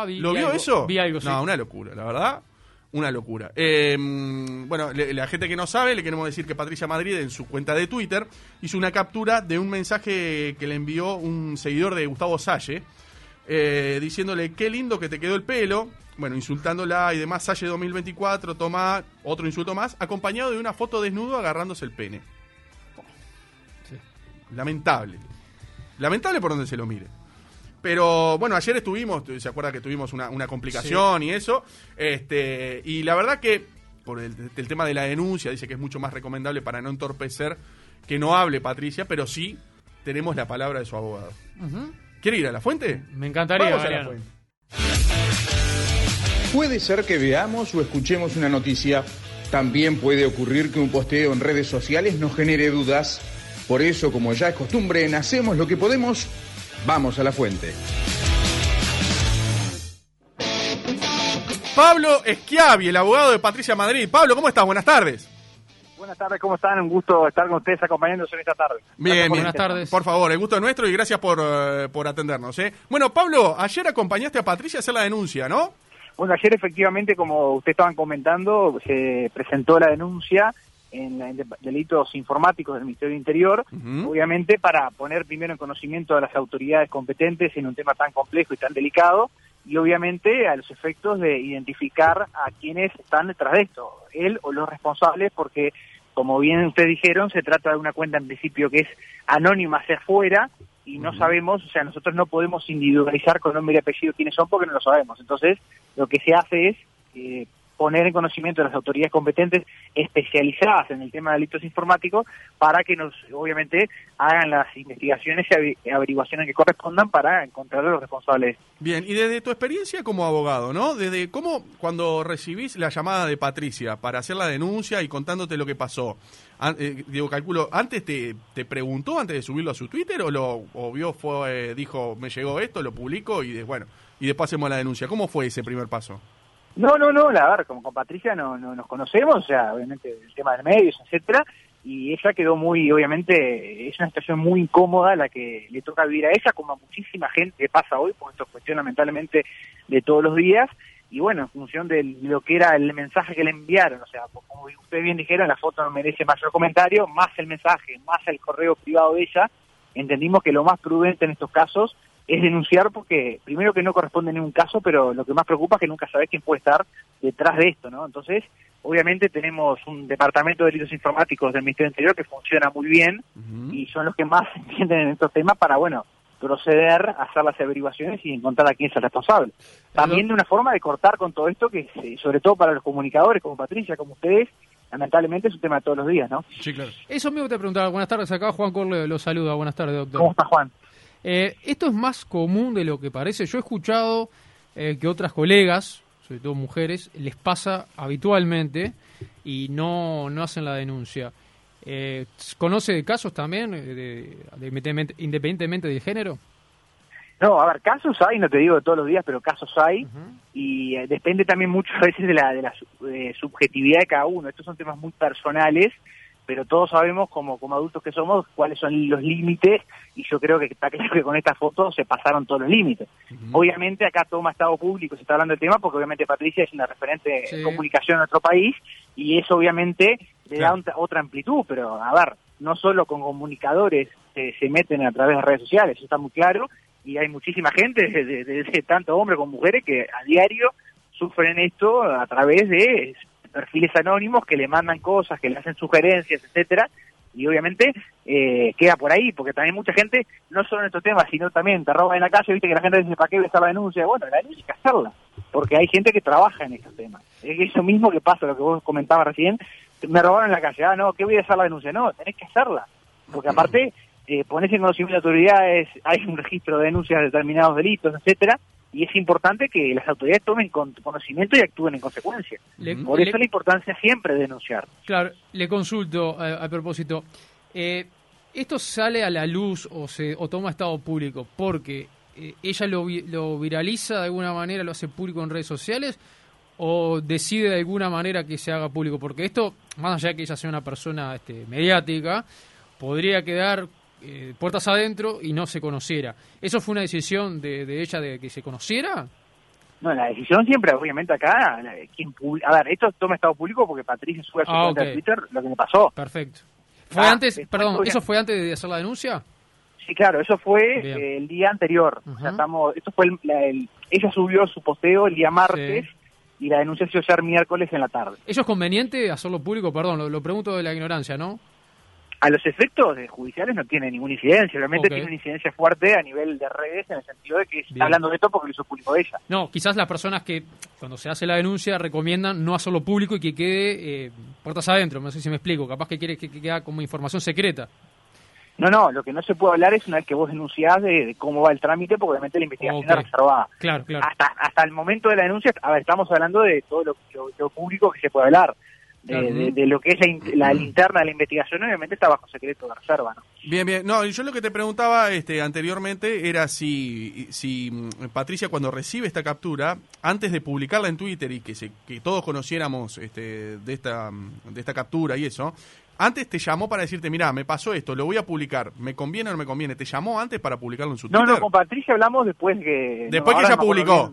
Ah, vi, ¿Lo vi vio algo, eso? Vi algo, sí. No, una locura, la verdad. Una locura. Eh, bueno, le- la gente que no sabe, le queremos decir que Patricia Madrid en su cuenta de Twitter hizo una captura de un mensaje que le envió un seguidor de Gustavo Salle, eh, diciéndole qué lindo que te quedó el pelo, bueno, insultándola y demás, Salle 2024, toma otro insulto más, acompañado de una foto desnudo agarrándose el pene. Sí. Lamentable. Lamentable por donde se lo mire. Pero bueno, ayer estuvimos, se acuerda que tuvimos una, una complicación y eso. Este, y la verdad que, por el, el tema de la denuncia, dice que es mucho más recomendable para no entorpecer que no hable Patricia, pero sí tenemos la palabra de su abogado. Ujú. ¿Quiere ir a la fuente? Me encantaría, Vamos a la fuente. Puede ser que veamos o escuchemos una noticia. También puede ocurrir que un posteo en redes sociales nos genere dudas. Por eso, como ya es costumbre, en hacemos lo que podemos. Vamos a la fuente. Pablo Schiavi, el abogado de Patricia Madrid. Pablo, ¿cómo estás? Buenas tardes. Buenas tardes, ¿cómo están? Un gusto estar con ustedes acompañándonos en esta tarde. Bien, bien. Buenas tardes. Por favor, el gusto es nuestro y gracias por, eh, por atendernos. ¿eh? Bueno, Pablo, ayer acompañaste a Patricia a hacer la denuncia, ¿no? Bueno, ayer efectivamente, como ustedes estaban comentando, se presentó la denuncia en, delitos informáticos del Ministerio del Interior, obviamente para poner primero en conocimiento a las autoridades competentes en un tema tan complejo y tan delicado, y obviamente a los efectos de identificar a quienes están detrás de esto, él o los responsables, porque como bien ustedes dijeron, se trata de una cuenta en principio que es anónima hacia afuera y no sabemos, o sea, nosotros no podemos individualizar con nombre y apellido quiénes son porque no lo sabemos. Entonces, lo que se hace es eh, poner en conocimiento de las autoridades competentes especializadas en el tema de delitos informáticos para que nos, obviamente, hagan las investigaciones y averiguaciones que correspondan para encontrar a los responsables. Bien, y desde tu experiencia como abogado, ¿no? Desde cómo cuando recibís la llamada de Patricia para hacer la denuncia y contándote lo que pasó, eh, digo, calculo, ¿antes te, te preguntó antes de subirlo a su Twitter o lo o vio, fue, dijo, me llegó esto, lo publico y de- bueno, y después hacemos la denuncia? ¿Cómo fue ese primer paso? No, no, no, la verdad, como con Patricia no, no nos conocemos, o sea, obviamente el tema de medios, etcétera, y ella quedó muy, obviamente, es una situación muy incómoda la que le toca vivir a ella, como a muchísima gente pasa hoy, porque esto es cuestión lamentablemente de todos los días, y bueno, en función de lo que era el mensaje que le enviaron, o sea, como ustedes bien dijeron, la foto no merece mayor comentario, más el mensaje, más el correo privado de ella, entendimos que lo más prudente en estos casos es denunciar porque primero que no corresponde en ningún caso, pero lo que más preocupa es que nunca sabes quién puede estar detrás de esto, ¿no? Entonces, obviamente tenemos un departamento de delitos informáticos del Ministerio del Interior que funciona muy bien y son los que más entienden en estos temas para, bueno, proceder a hacer las averiguaciones y encontrar a quién es el responsable. También de una forma de cortar con todo esto que, sobre todo para los comunicadores como Patricia, como ustedes, lamentablemente es un tema de todos los días, ¿no? Sí, claro. Eso mismo te preguntaba. Buenas tardes, acá Juan Corle lo saluda. Buenas tardes, doctor. ¿Cómo está Juan? Eh, esto es más común de lo que parece. Yo he escuchado eh, que otras colegas, sobre todo mujeres, les pasa habitualmente y no, no hacen la denuncia. Eh, ¿Conoce de casos también, eh, de, de- independientemente- del género? No, a ver, casos hay, no te digo todos los días, pero casos hay. Y eh, depende también muchas veces de la, de la eh, subjetividad de cada uno. Estos son temas muy personales, pero todos sabemos como, como adultos que somos cuáles son los límites y yo creo que está claro que con esta foto se pasaron todos los límites. Obviamente acá toma estado público, se está hablando del tema porque obviamente Patricia es una referente Sí. en comunicación en nuestro país y eso obviamente le Claro. da un- otra amplitud, pero a ver, no solo con comunicadores se, se meten a través de redes sociales, eso está muy claro, y hay muchísima gente, de, de- de- de tanto hombres como mujeres, que a diario sufren esto a través de perfiles anónimos que le mandan cosas, que le hacen sugerencias, etcétera, y obviamente eh, queda por ahí, porque también mucha gente, no solo en estos temas, sino también te roban en la calle, viste que la gente dice, ¿para qué voy a hacer la denuncia? Bueno, la denuncia hay que hacerla, porque hay gente que trabaja en estos temas. Es eso mismo que pasa, lo que vos comentabas recién, me robaron en la calle, ah, no, ¿qué voy a hacer la denuncia? No, tenés que hacerla, porque aparte eh, ponés en conocimiento de autoridades, hay un registro de denuncias de determinados delitos, etcétera, y es importante que las autoridades tomen con- conocimiento y actúen en consecuencia. Le- Por le- eso la importancia siempre de denunciar. Claro, le consulto a, a propósito. Eh, ¿Esto sale a la luz o, se, o toma estado público porque eh, ella lo, vi- lo viraliza de alguna manera, lo hace público en redes sociales o decide de alguna manera que se haga público? Porque esto, más allá de que ella sea una persona este, mediática, podría quedar eh, puertas adentro y no se conociera. ¿Eso fue una decisión de, de ella de que se conociera? No, la decisión siempre, obviamente, acá, quien a ver, esto toma estado público porque Patricia sube a su Ah, cuenta de Twitter lo que me pasó. Perfecto. ¿Fue Ah, antes, después, perdón, obviamente- eso fue antes de hacer la denuncia? Sí, claro, eso fue eh, el día anterior. O sea, Ujú. estamos, esto fue el, la- el- ella subió su posteo el día martes y la denuncia se iba a hacer miércoles en la tarde. ¿Eso es conveniente hacerlo público? Perdón, lo, lo pregunto de la ignorancia, ¿no? A los efectos judiciales no tiene ninguna incidencia, realmente tiene una incidencia fuerte a nivel de redes en el sentido de que Bien. está hablando de esto porque lo hizo público ella. No, quizás las personas que cuando se hace la denuncia recomiendan no hacerlo público y que quede eh, puertas adentro, no sé si me explico, capaz que quiere que, que quede como información secreta. No, no, lo que no se puede hablar es una vez que vos denunciás de, de cómo va el trámite, porque obviamente la investigación Ok. es reservada. Claro, claro. Hasta, hasta el momento de la denuncia, a ver, estamos hablando de todo lo, lo- lo público que se puede hablar. De, Claro. de- de lo que es la, la linterna de la investigación, obviamente está bajo secreto de reserva, ¿no? Bien, bien. No, yo lo que te preguntaba este, anteriormente era si, si mm, Patricia cuando recibe esta captura, antes de publicarla en Twitter y que, se, que todos conociéramos este, de, esta, mm, de esta captura y eso, antes te llamó para decirte, mira, me pasó esto, lo voy a publicar, ¿me conviene o no me conviene? ¿Te llamó antes para publicarlo en su No, Twitter? no, con Patricia hablamos después que... Después no, que ella no publicó.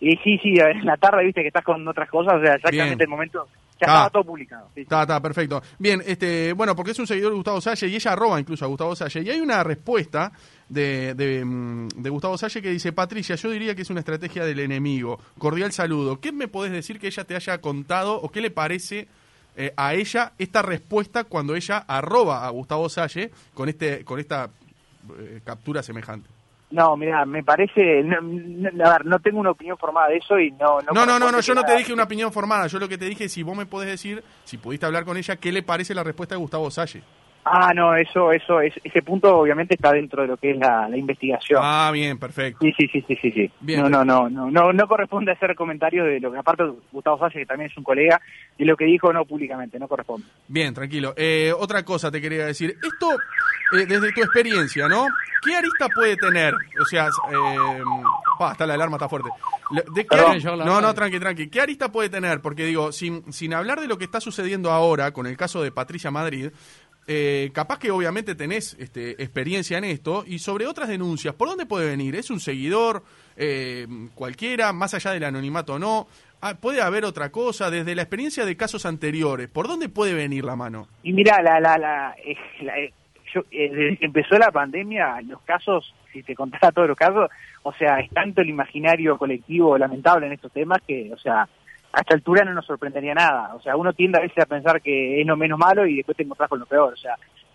Y sí, sí, en la tarde viste que estás con otras cosas, o sea, exactamente Bien. el momento, ya Ah. estaba todo publicado. sí. Está, está, perfecto. Bien, este, bueno, porque es un seguidor de Gustavo Salle y ella arroba incluso a Gustavo Salle. Y hay una respuesta de, de, mm, de Gustavo Salle que dice, Patricia, yo diría que es una estrategia del enemigo. Cordial saludo. ¿Qué me podés decir que ella te haya contado o qué le parece eh, a ella esta respuesta cuando ella arroba a Gustavo Salle con, este, con esta eh, captura semejante? No, mira, me parece, no, no, a ver, no tengo una opinión formada de eso y no... No, no, no, no, corresponde yo no te dije una opinión formada. Yo lo que te dije es si vos me podés decir, si pudiste hablar con ella, qué le parece la respuesta de Gustavo Salle. Ah, no, eso, eso, es, ese punto obviamente está dentro de lo que es la, la investigación. Ah, bien, perfecto. Sí, sí, sí, sí, sí, sí. Bien. No, no, no, no, no, no corresponde hacer comentarios de lo que, aparte Gustavo Salle, que también es un colega, y lo que dijo no públicamente, no corresponde. Bien, tranquilo. Eh, otra cosa te quería decir. Esto, eh, desde tu experiencia, ¿no? ¿Qué arista puede tener? O sea, eh, pa, está la alarma, está fuerte. ¿De qué no, no, tranqui, tranqui. ¿Qué arista puede tener? Porque digo, sin, sin hablar de lo que está sucediendo ahora con el caso de Patricia Madrid, eh, capaz que obviamente tenés este, experiencia en esto y sobre otras denuncias, ¿por dónde puede venir? ¿Es un seguidor eh, cualquiera, más allá del anonimato o no? Ah, ¿Puede haber otra cosa? Desde la experiencia de casos anteriores, ¿por dónde puede venir la mano? Y mira, la, la, la, eh, la, eh, yo, eh, desde que empezó la pandemia, los casos, si te contara todos los casos, o sea, es tanto el imaginario colectivo lamentable en estos temas que, o sea, a esta altura no nos sorprendería nada. O sea, uno tiende a veces a pensar que es lo menos malo y después te encontrás con lo peor. O sea,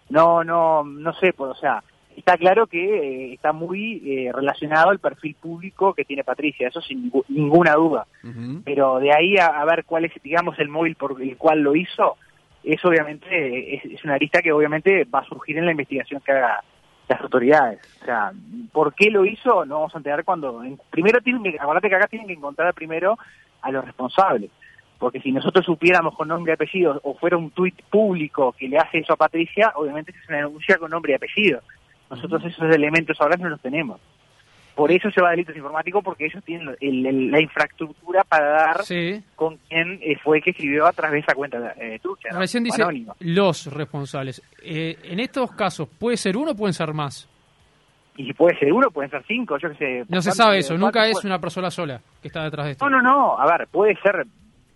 no, no, no sé, pues, o sea, está claro que eh, está muy eh, relacionado al perfil público que tiene Patricia, eso sin ninguna duda pero de ahí a, a ver cuál es, digamos, el móvil por el cual lo hizo, obviamente eh, es, es una lista que obviamente va a surgir en la investigación que haga las autoridades. O sea, ¿por qué lo hizo? No vamos a enterar cuando... en- primero tienen que, acuérdate que acá tienen que encontrar primero a los responsables. Porque si nosotros supiéramos con nombre y apellido o fuera un tuit público que le hace eso a Patricia, obviamente es una denuncia con nombre y apellido. Nosotros esos elementos ahora no los tenemos. Por eso se va a delitos informáticos, porque ellos tienen el- el- la infraestructura para dar Sí. con quién eh, fue que escribió a través de esa cuenta eh, trucha. ¿no? Recién dice los responsables. Eh, en estos casos, ¿puede ser uno o pueden ser más? Y si puede ser uno, pueden ser cinco, yo qué sé. No se ¿cuántos- sabe eso, nunca es puede- una persona sola que está detrás de esto. No, no, no, a ver, puede ser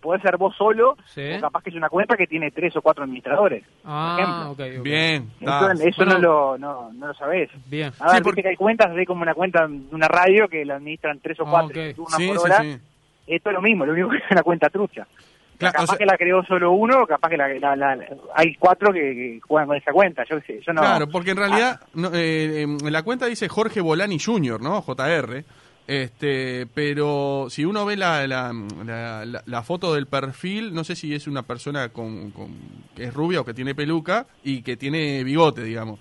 puede ser vos solo, Sí. o capaz que es una cuenta que tiene tres o cuatro administradores. Ah, por. Bien, Eso, está. eso Bueno. no, lo, no, no lo sabés. Bien. A ver, Sí, porque- viste que hay cuentas, hay como una cuenta de una radio que la administran tres o Ah, cuatro Sí, por sí, hora. sí. Esto es lo mismo, lo único que es una cuenta trucha. Claro, capaz o sea- que la creó solo uno, capaz que la, la- la- hay cuatro que, que juegan con esa cuenta, yo sé, yo no... Claro, porque en realidad no, eh, en la cuenta dice Jorge Bolani Jr., ¿no? JR. Este, pero si uno ve la, la, la- la- la foto del perfil, no sé si es una persona con, con- que es rubia o que tiene peluca y que tiene bigote, digamos.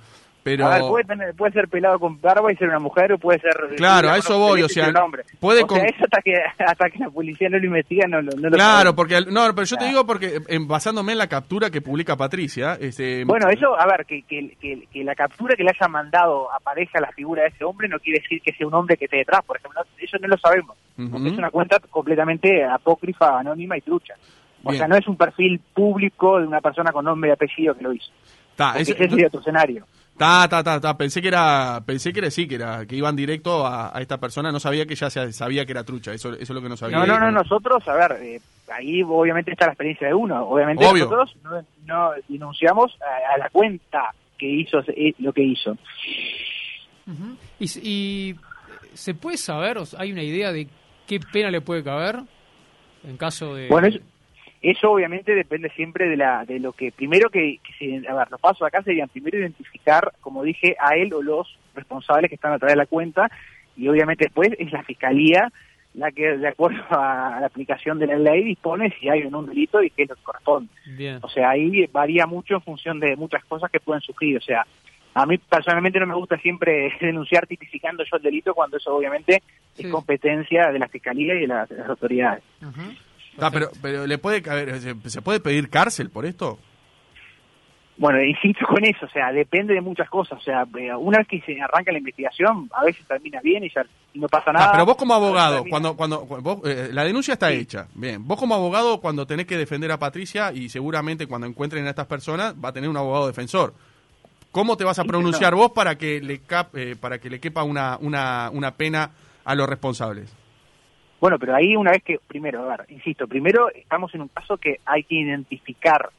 Pero A ver, puede, tener- puede ser pelado con barba y ser una mujer, o puede ser... Claro, a con eso voy, o sea, hombre. puede o con- sea, eso hasta que, hasta que la policía no lo investiga, no, no lo Claro, sabemos. porque no, pero yo te digo porque en- basándome en la captura que publica Patricia, este, Bueno, eso, a ver, que, que, que, que la captura que le haya mandado aparezca la figura de ese hombre no quiere decir que sea un hombre que esté detrás, por ejemplo, eso no lo sabemos, porque es una cuenta completamente apócrifa, anónima y trucha. O Bien. sea, no es un perfil público de una persona con nombre y apellido que lo hizo. Porque eso- ese sería otro escenario. Ta, ta, ta, ta. Pensé que era, pensé que era sí, que era, que iban directo a, a esta persona. No sabía que ya se sabía que era trucha. Eso, eso es lo que no sabía. No, no, no, nosotros, a ver, eh, ahí obviamente está la experiencia de uno. Obviamente Obvio. nosotros no, no denunciamos a, a la cuenta que hizo eh, lo que hizo. Y, se puede saber, o sea, hay una idea de qué pena le puede caber en caso de... Bueno, eso, eso obviamente depende siempre de la de lo que primero que, que a ver, los pasos acá serían primero identificar, como dije, a él o los responsables que están a través de la cuenta y obviamente después es la fiscalía la que de acuerdo a la aplicación de la ley dispone si hay o no un delito y qué es lo que corresponde. Bien. O sea, ahí varía mucho en función de muchas cosas que pueden sufrir. O sea, a mí personalmente no me gusta siempre denunciar tipificando yo el delito cuando eso obviamente Sí. es competencia de la fiscalía y de las, de las autoridades. Ah, pero, pero le puede caber, ¿se, se puede pedir cárcel por esto? Bueno, insisto con eso, o sea, depende de muchas cosas. O sea, eh, una vez que se arranca la investigación, a veces termina bien y ya y no pasa nada. Ah, pero vos como abogado, cuando, cuando, vos, eh, la denuncia está Sí. hecha, bien. Vos como abogado, cuando tenés que defender a Patricia y seguramente cuando encuentren a estas personas, va a tener un abogado defensor. ¿Cómo te vas a Sí, pronunciar vos para que le cap- eh, para que le quepa una, una, una pena a los responsables? Bueno, pero ahí una vez que, primero, a ver, insisto, primero estamos en un caso que hay que identificar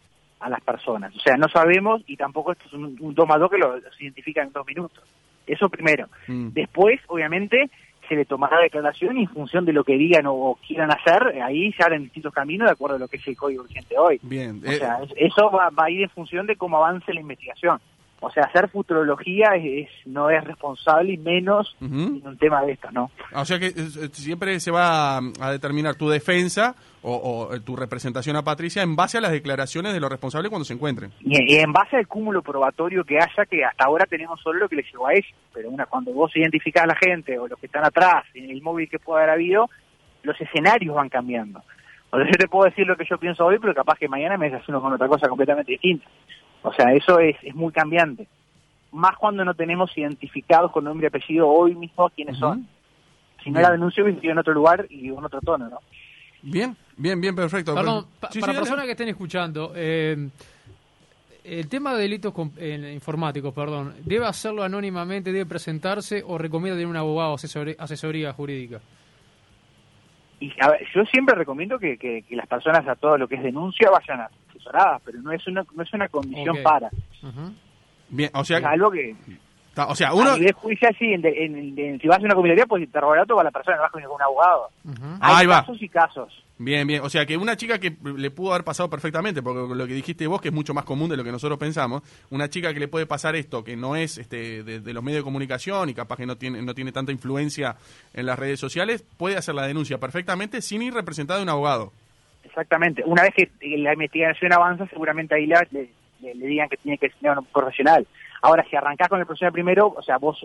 a las personas. O sea, no sabemos y tampoco esto es un, un dos que lo, los identifican en dos minutos. Eso primero. Mm. Después, obviamente, se le tomará declaración y en función de lo que digan o, o quieran hacer, ahí se abren distintos caminos de acuerdo a lo que es el código vigente hoy. Bien. O eh, sea, es- eso va, va a ir en función de cómo avance la investigación. O sea, hacer futurología es, no es responsable y menos en un tema de estos, ¿no? O sea que eh, siempre se va a, a determinar tu defensa o, o, eh, tu representación a Patricia en base a las declaraciones de los responsables cuando se encuentren. Y, y en base al cúmulo probatorio que haya, que hasta ahora tenemos solo lo que le llegó a ella, pero una cuando vos identificás a la gente o los que están atrás, en el móvil que pueda haber habido, los escenarios van cambiando. O sea, yo te puedo decir lo que yo pienso hoy, pero capaz que mañana me desayuno con otra cosa completamente distinta. O sea, eso es, es muy cambiante. Más cuando no tenemos identificados con nombre y apellido hoy mismo quiénes Ujú. son. Si no Bien. la denuncio sido en otro lugar y en otro tono, ¿no? Bien, bien, bien, perfecto. Perdón, pa- Sí, para personas que estén escuchando, eh, el tema de delitos eh, informáticos, perdón, ¿debe hacerlo anónimamente, debe presentarse o recomienda tener un abogado asesor- asesoría jurídica? Y a ver, yo siempre recomiendo que, que- que las personas a todo lo que es denuncia vayan asesoradas, pero no es una, no es una condición para. Bien, o sea, Es algo que ta- o sea, a uno... nivel judicial sí, en, en- en- en- si vas a una comisaría, pues interrogar a toda la persona, no vas con ningún abogado. Ujú. Ahí Hay va. casos y casos. Bien, bien. O sea, que una chica que le pudo haber pasado perfectamente, porque lo que dijiste vos, que es mucho más común de lo que nosotros pensamos, una chica que le puede pasar esto, que no es este, de, de los medios de comunicación y capaz que no tiene, no tiene tanta influencia en las redes sociales, puede hacer la denuncia perfectamente sin ir representada de un abogado. Exactamente. Una vez que la investigación avanza, seguramente ahí la- le, le- digan que tiene que ser un profesional. Ahora, si arrancás con el profesional primero, o sea, vos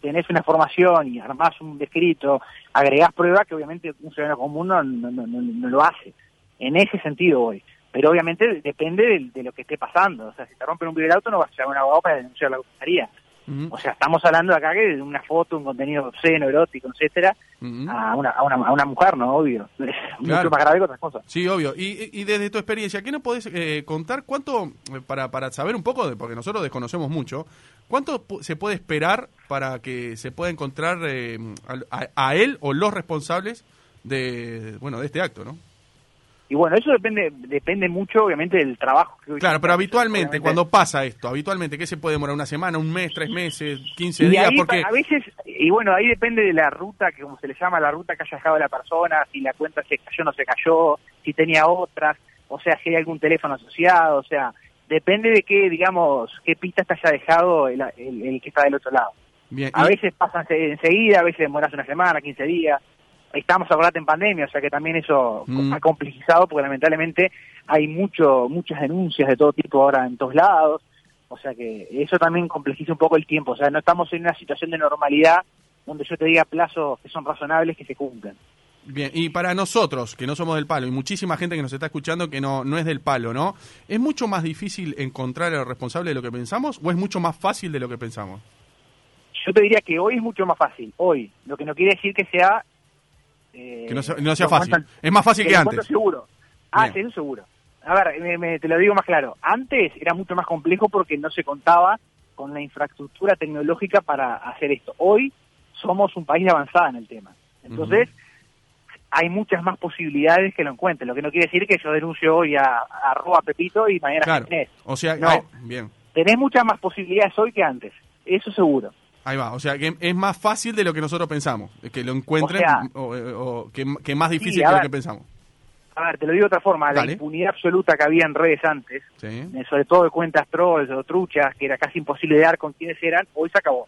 tenés una formación y armás un descrito, agregás pruebas que obviamente un ciudadano común no, no, no, lo hace. En ese sentido hoy. Pero obviamente depende de, de lo que esté pasando. O sea, si te rompen un vidrio del auto, no vas a llamar a un abogado para denunciar la comisaría. O sea, estamos hablando acá que de una foto, un contenido obsceno, erótico, etcétera, a una, a una, a una mujer, ¿no? Obvio. Es Claro. mucho más grave que otras cosas. Sí, obvio. Y, y- desde tu experiencia, ¿qué nos podés eh, contar? ¿Cuánto, eh, para, para saber un poco, de, porque nosotros desconocemos mucho, cuánto se puede esperar para que se pueda encontrar eh, a, a él o los responsables de, bueno, de este acto, ¿no? Y bueno, eso depende depende mucho, obviamente, del trabajo que hoy Claro, pero habitualmente, Obviamente. cuando pasa esto, habitualmente, ¿qué se puede demorar? ¿Una semana, un mes, tres meses, quince días? ahí, Porque, a veces, y bueno, ahí depende de la ruta, que como se le llama, la ruta que haya dejado la persona, si la cuenta se cayó o no se cayó, si tenía otras, o sea, si hay algún teléfono asociado, o sea, depende de qué, digamos, qué pistas te haya dejado el, el- el que está del otro lado. bien, A y- veces pasan se- enseguida, a veces demoras una semana, 15 días. Estamos acordate en pandemia, o sea que también eso Mm. ha complejizado porque lamentablemente hay mucho muchas denuncias de todo tipo ahora en todos lados. O sea que eso también complejiza un poco el tiempo. O sea, no estamos en una situación de normalidad donde yo te diga plazos que son razonables que se cumplen. Bien, y para nosotros, que no somos del palo, y muchísima gente que nos está escuchando que no, no es del palo, ¿no? ¿Es mucho más difícil encontrar al responsable de lo que pensamos o es mucho más fácil de lo que pensamos? Yo te diría que hoy es mucho más fácil, hoy. Lo que no quiere decir que sea... eh, Que no sea, no sea lo fácil. Es más fácil que antes. seguro. Ah, Bien. eso seguro. A ver, me- me- te lo digo más claro. Antes era mucho más complejo porque no se contaba con la infraestructura tecnológica para hacer esto. Hoy somos un país avanzado en el tema. Entonces, hay muchas más posibilidades que lo encuentren. Lo que no quiere decir que yo denuncio hoy a, a arroba Pepito y mañana Claro. a Inés. O sea, No. ay, bien. Tenés muchas más posibilidades hoy que antes. Eso seguro. Ahí va, o sea que es más fácil de lo que nosotros pensamos, que lo encuentren O sea- o, o que, que más difícil Sí, de lo que pensamos. A ver, te lo digo de otra forma. Dale. La impunidad absoluta que había en redes antes, Sí. eh, sobre todo de cuentas trolls o truchas, que era casi imposible de dar con quiénes eran, hoy se acabó.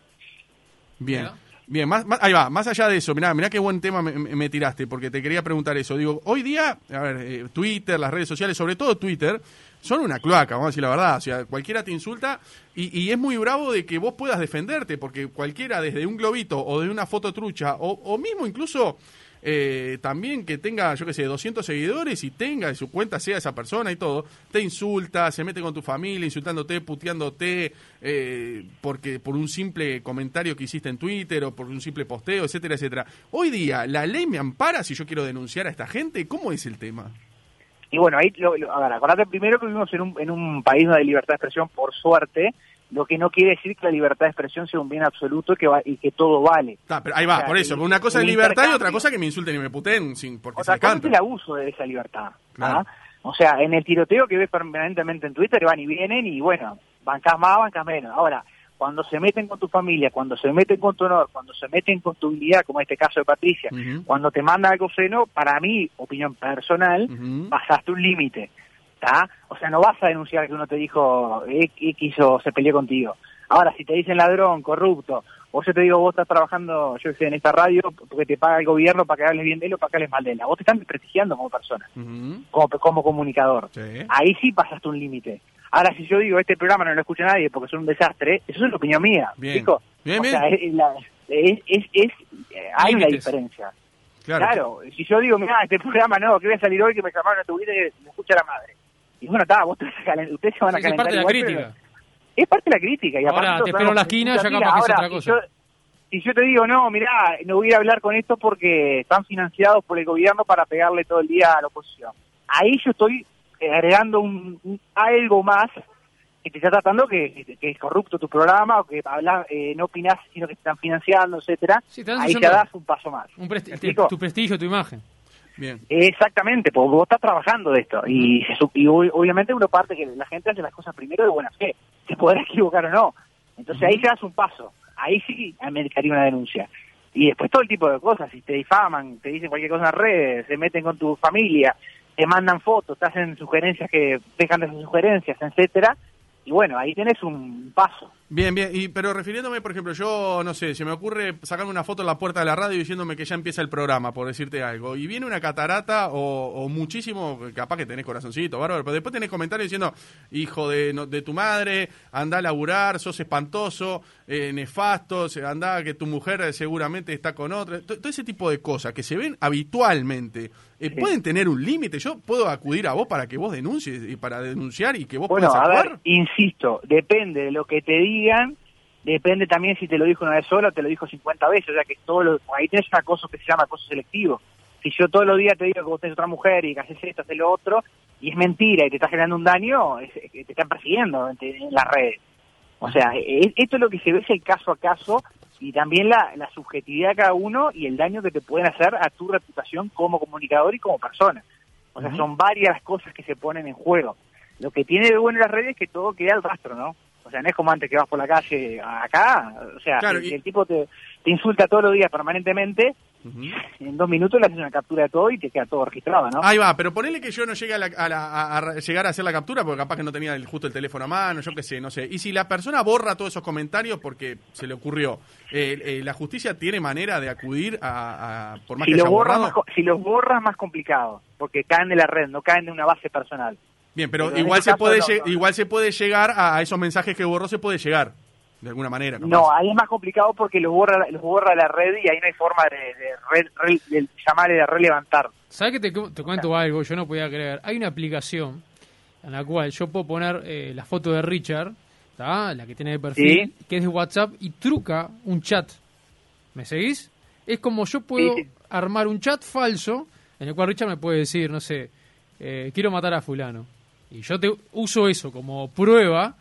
Bien. Bien, más, más- ahí va, más allá de eso, mirá, mirá qué buen tema me, tiraste, porque te quería preguntar eso. Digo, hoy día, a ver, eh, Twitter, las redes sociales, sobre todo Twitter, son una cloaca, vamos a decir la verdad. O sea, cualquiera te insulta y, y es muy bravo de que vos puedas defenderte, porque cualquiera desde un globito o de una foto trucha, o, o mismo incluso eh, también que tenga, yo qué sé, 200 seguidores y tenga y su cuenta sea esa persona y todo, te insulta, se mete con tu familia, insultándote, puteándote, eh, porque por un simple comentario que hiciste en Twitter o por un simple posteo, etcétera, etcétera. Hoy día, ¿la ley me ampara si yo quiero denunciar a esta gente? ¿Cómo es el tema? Y bueno, ahí, lo- a ver, acordate primero que vivimos en un, en un país de libertad de expresión, por suerte, lo que no quiere decir que la libertad de expresión sea un bien absoluto y que, va- y que todo vale. Pero ahí va, O sea, por eso. Una cosa es libertad y otra cosa que me insulten y me puteen sin, porque Otra se cosa es el abuso de esa libertad. Claro. ¿ah? O sea, en el tiroteo que ves permanentemente en Twitter van y vienen y bueno, bancas más, bancas menos. Ahora, cuando se meten con tu familia, cuando se meten con tu honor, cuando se meten con tu dignidad, como en este caso de Patricia, cuando te manda algo seno, para mí, opinión personal, pasaste un límite. O sea, no vas a denunciar que uno te dijo X o se peleó contigo. Ahora, si te dicen ladrón, corrupto, o yo te digo, vos estás trabajando, yo sé, en esta radio porque te paga el gobierno para que hables bien de él o para que hables mal de él. Vos te están desprestigiando como persona, como, como comunicador. Sí. Ahí sí pasaste un límite. Ahora, si yo digo, este programa no lo escucha nadie porque es un desastre, eso es la opinión mía. Bien. Bien, o bien. sea, es, la- es, es- es- eh, hay una diferencia. Claro. Claro. si yo digo, mira, este programa no, que voy a salir hoy, que me llamaron a tu vida y me escucha la madre. Y bueno, está, vos te calen- ustedes se van a es calentar parte de la crítica. es parte de la crítica. Y Ahora, te espero en la esquina, ya capaz que es otra cosa. yo- Si yo te digo, no, mirá, no voy a hablar con esto porque están financiados por el gobierno para pegarle todo el día a la oposición. Ahí yo estoy eh, agregando un, un- algo más que te está tratando que, que es corrupto tu programa o que hablas, eh, no opinás sino que te están financiando, etcétera Sí, te Ahí ya suficiente- das un paso más. Un presti- tu prestigio, tu imagen. Bien. Exactamente, porque vos estás trabajando de esto y, se y ob- obviamente uno parte que la gente hace las cosas primero de buena fe, se podrá equivocar o no. Entonces ahí ya das un paso, ahí sí americaría una denuncia. Y después todo el tipo de cosas, si te difaman, te dicen cualquier cosa en redes, se meten con tu familia, te mandan fotos, te hacen sugerencias que dejan de ser sugerencias, etcétera, y bueno, ahí tenés un paso. Bien, bien, y, pero refiriéndome, por ejemplo, yo no sé, se me ocurre sacarme una foto en la puerta de la radio diciéndome que ya empieza el programa, por decirte algo, y viene una catarata o, o muchísimo, capaz que tenés corazoncito, bárbaro, pero después tenés comentarios diciendo, hijo de, no- de tu madre, anda a laburar, sos espantoso, eh, nefasto, anda que tu mujer eh, seguramente está con otra, to- todo ese tipo de cosas que se ven habitualmente, eh, Sí. pueden tener un límite, yo puedo acudir a vos para que vos denuncies y para denunciar y que vos Bueno, puedas a ver, insisto, depende de lo que te digan, depende también si te lo dijo una vez sola o te lo dijo 50 veces, o sea que todo lo, ahí tienes un acoso que se llama acoso selectivo. Si yo todos los días te digo que vos tenés otra mujer y que haces esto, haces lo otro, y es mentira y te está generando un daño, es- te están persiguiendo en, en las redes. O sea, esto es lo que se ve es el caso a caso y también la, la subjetividad de cada uno y el daño que te pueden hacer a tu reputación como comunicador y como persona. O sea, son varias cosas que se ponen en juego. Lo que tiene de bueno las redes es que todo queda al rastro, ¿no? O sea, no es como antes que vas por la calle acá, o sea, Claro, el, y- el tipo te, te insulta todos los días permanentemente, Ujú. en dos minutos le haces una captura de todo y te queda todo registrado, ¿no? Ahí va, pero ponele que yo no llegue a, la- a la- a- a llegar a hacer la captura porque capaz que no tenía el- justo el teléfono a mano, yo qué sé, no sé. Y si la persona borra todos esos comentarios porque se le ocurrió, eh, eh, ¿la justicia tiene manera de acudir a, por más si que los haya borras borrado? más, si los borras más complicado, porque caen de la red, no caen de una base personal. Bien, pero, igual este se puede no, igual se puede llegar a, a esos mensajes que borró, se puede llegar de alguna manera. capaz. No, ahí es más complicado porque los borra, los borra la red y ahí no hay forma de, de, re- re- de llamarle de relevantar. ¿Sabes que te, te cuento algo? Yo no podía creer. Hay una aplicación en la cual yo puedo poner eh, la foto de Richard, ¿tá? la que tiene de perfil, Sí. que es de WhatsApp, y truca un chat. ¿Me seguís? Es como yo puedo sí. armar un chat falso en el cual Richard me puede decir, no sé, eh, quiero matar a fulano. Y yo te uso eso como prueba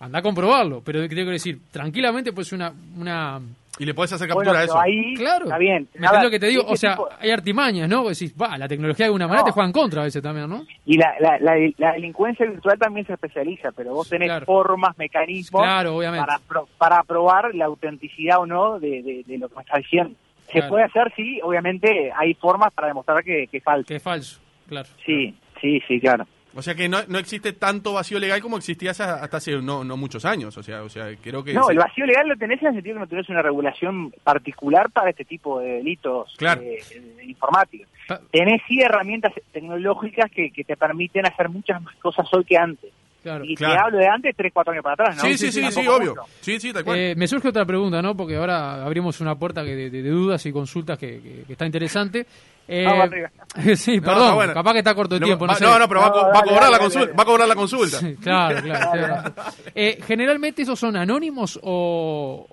anda a comprobarlo. Pero te quiero decir, tranquilamente pues una... una Y le podés hacer Bueno, captura a pero eso. ahí Claro, está bien. ¿Me A ver, lo que te digo? O sea, tipo- hay artimañas, ¿no? Vos decís, va, la tecnología de alguna manera No. te juega en contra a veces también, ¿no? Y la, la, la, la delincuencia virtual también se especializa, pero vos tenés Claro. formas, mecanismos Claro, obviamente. para, pro- para probar la autenticidad o no de, de, de lo que me está diciendo. Se Claro. puede hacer, sí, obviamente hay formas para demostrar que, que es falso. Que es falso, claro. Sí, sí, sí, claro. O sea que no, no existe tanto vacío legal como existía hasta, hasta hace no, no muchos años. O sea, o sea, creo que... No, sí. el vacío legal lo tenés en el sentido que no tenés una regulación particular para este tipo de delitos Claro. eh, eh, informáticos. Pa- Tenés sí herramientas tecnológicas que, que te permiten hacer muchas más cosas hoy que antes. Claro. Y Claro. te hablo de antes, tres, cuatro años para atrás, ¿no? Sí, sí, sí, sí, obvio. Sí, sí, tal cual. Eh, me surge otra pregunta, ¿no? Porque ahora abrimos una puerta que de, de- de dudas y consultas que, que- que está interesante. Eh, sí, No, perdón, bueno. capaz que está corto de No, tiempo. No, va- sé. no, no, pero va, a co- No, va a dale, cobrar la consulta. dale. Va a cobrar la consulta. Sí, claro, claro. Eh, generalmente esos son anónimos o,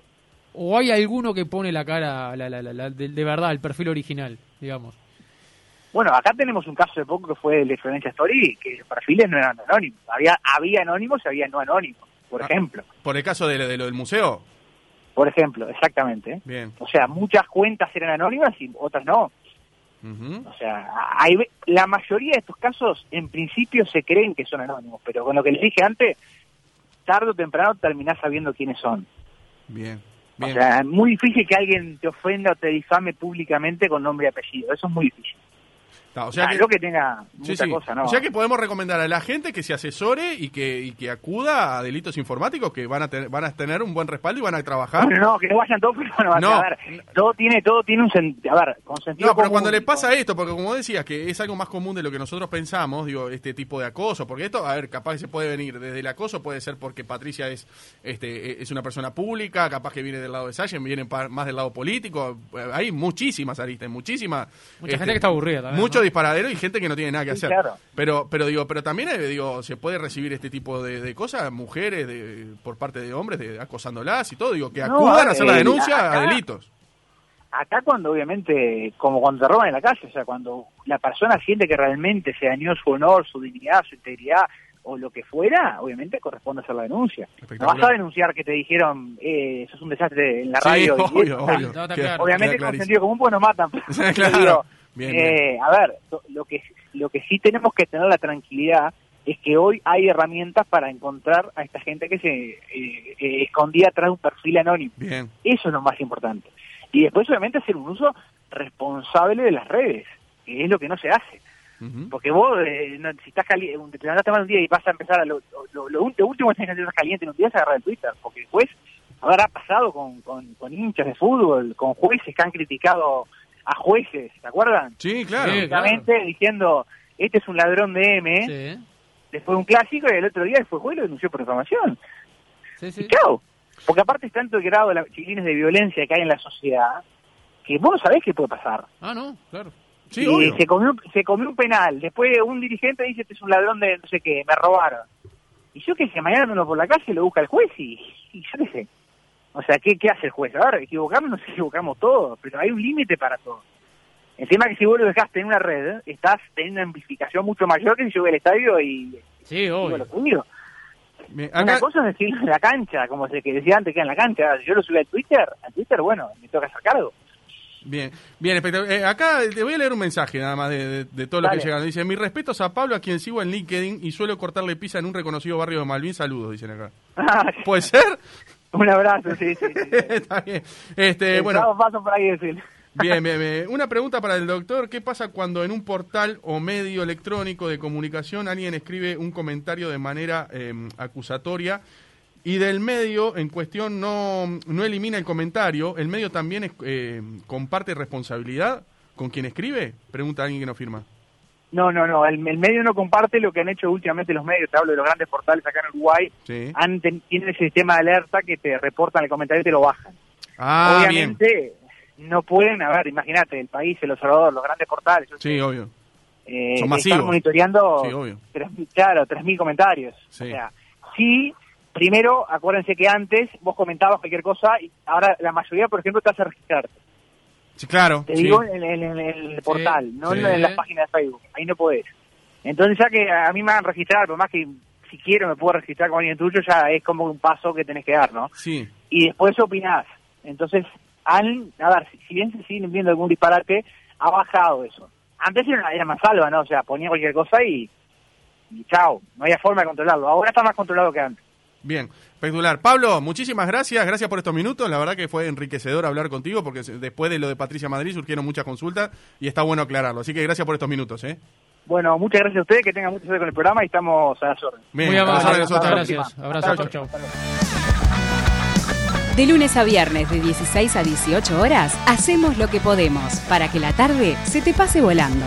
o hay alguno que pone la cara la, la- la- la- de, de verdad, el perfil original, digamos. Bueno, acá tenemos un caso de poco que fue el de Florencia Story, que los perfiles no eran anónimos. Había, había anónimos y había no anónimos, por Ah. ejemplo. Por el caso de, de lo del museo. Por ejemplo, exactamente. Bien. O sea, muchas cuentas eran anónimas y otras no. O sea, hay, la mayoría de estos casos en principio se creen que son anónimos, pero con lo que les dije antes, tarde o temprano terminás sabiendo quiénes son. Bien. O Bien. sea, es muy difícil que alguien te ofenda o te difame públicamente con nombre y apellido. Eso es muy difícil. Está, o sea Ah, que, no que tenga sí, mucha sí. cosa, ¿no? O sea que podemos recomendar a la gente que se asesore y que, y que acuda a delitos informáticos que van a, tener, van a tener un buen respaldo y van a trabajar. Bueno, no, que no vayan todos, pero no, No. a ver, todo tiene, todo tiene un sentido, a ver, con sentido No, pero común, cuando le pasa esto, porque como decías, que es algo más común de lo que nosotros pensamos, digo, este tipo de acoso, porque esto, a ver, capaz que se puede venir desde el acoso, puede ser porque Patricia es este es una persona pública, capaz que viene del lado de Sayen, viene más del lado político, eh, hay muchísimas aristas, muchísimas... Mucha este, gente que está aburrida también. Mucho ¿no? Disparadero y gente que no tiene nada que Sí, hacer. claro. Pero, pero digo, pero también eh, digo, se puede recibir este tipo de, de cosas, mujeres de, por parte de hombres, de, acosándolas y todo, digo, que No, acudan a a hacer la ver, denuncia acá- a delitos. Acá cuando obviamente, como cuando te roban en la calle, o sea, cuando la persona siente que realmente se dañó su honor, su dignidad, su integridad o lo que fuera, obviamente corresponde hacer la denuncia. No vas a denunciar que te dijeron, eh, eso es un desastre en la Sí, radio. y obvio, eso, obvio. Obviamente con sentido común pues nos matan. Claro. Bien, eh, A ver, lo- que, lo que sí tenemos que tener la tranquilidad es que hoy hay herramientas para encontrar a esta gente que se eh, eh, escondía atrás de un perfil anónimo. Bien. Eso es lo más importante. Y después obviamente hacer un uso responsable de las redes, que es lo que no se hace. Porque vos, eh, no- si estás caliente, te levantaste mal un día y vas a empezar a lo, lo, lo, lo último que tenés que hacer es caliente en un día es agarrar el Twitter, porque después habrá pasado con, con, con hinchas de fútbol, con jueces que han criticado a jueces, ¿se acuerdan? Sí, claro. Sí. Básicamente diciendo, este es un ladrón de M, Sí, después de un clásico y el otro día fue juez lo denunció por información. sí, sí. Y chao. Porque aparte es tanto el grado de la- chiquilines de violencia que hay en la sociedad que vos no sabés qué puede pasar. Ah, no, claro. Sí, y obvio. se comió, se comió un penal. Después un dirigente dice, este es un ladrón de no sé qué, me robaron. Y yo que sé, mañana uno por la calle lo busca el juez y, y yo qué sé. O sea, ¿qué, ¿qué hace el juez? A ver, equivocamos, nos equivocamos todos, pero hay un límite para todo. El tema es que si vos lo dejaste en una red, estás teniendo una amplificación mucho mayor que si yo voy al estadio y Sí, obvio. lo digo. Bien, Una acá- cosa es decirlo en la cancha, como se que decía antes que en la cancha. Si yo lo subí al Twitter, al Twitter, bueno, me toca hacer cargo. Bien, bien. Eh, acá te voy a leer un mensaje nada más de, de- de todo lo Dale. que llegan. Dice, mis respetos a Pablo, a quien sigo en LinkedIn y suelo cortarle pizza en un reconocido barrio de Malvin. Saludos, dicen acá. ¿Puede ser? Un abrazo, sí, sí. sí. Está bien. Este, bueno, paso por ahí decir. bien, bien, bien. Una pregunta para el doctor. ¿Qué pasa cuando en un portal o medio electrónico de comunicación alguien escribe un comentario de manera eh, acusatoria y del medio en cuestión no, no elimina el comentario? ¿El medio también es- eh, comparte responsabilidad con quien escribe? Pregunta alguien que no firma. No, no, no. El, el medio no comparte lo que han hecho últimamente los medios. Te hablo de los grandes portales acá en Uruguay. Sí. Han ten- tienen ese sistema de alerta que te reportan el comentario y te lo bajan. Ah, bien. Obviamente no pueden, a ver, imagínate, el país, el observador, los grandes portales. Sí, sé, obvio. eh, son están masivos. monitoreando Sí, obvio. tres mil- claro, 3.000 comentarios. Sí. O sea, sí, primero, acuérdense que antes vos comentabas cualquier cosa y ahora la mayoría, por ejemplo, te hace registrarte. Sí, claro. Te sí. digo en, en- en el portal, no sí. en, en las páginas de Facebook. Ahí no podés. Entonces, ya que a mí me van a registrar, por más que si quiero me puedo registrar con alguien tuyo, ya es como un paso que tenés que dar, ¿no? Sí. Y después opinás. Entonces, han, a ver, si, si bien se siguen viendo algún disparate, ha bajado eso. Antes era, era más salva, ¿no? O sea, ponía cualquier cosa y, y chao, no había forma de controlarlo. Ahora está más controlado que antes. Bien, espectacular. Pablo, muchísimas gracias, gracias por estos minutos. La verdad que fue enriquecedor hablar contigo porque después de lo de Patricia Madrid surgieron muchas consultas y está bueno aclararlo. Así que gracias por estos minutos, ¿eh? Bueno, muchas gracias a ustedes, que tengan mucha suerte con el programa y estamos a las órdenes. Bien, Muy amable, gracias. Abrazo, chau, chau. De lunes a viernes de 16 a 18 horas, hacemos lo que podemos para que la tarde se te pase volando.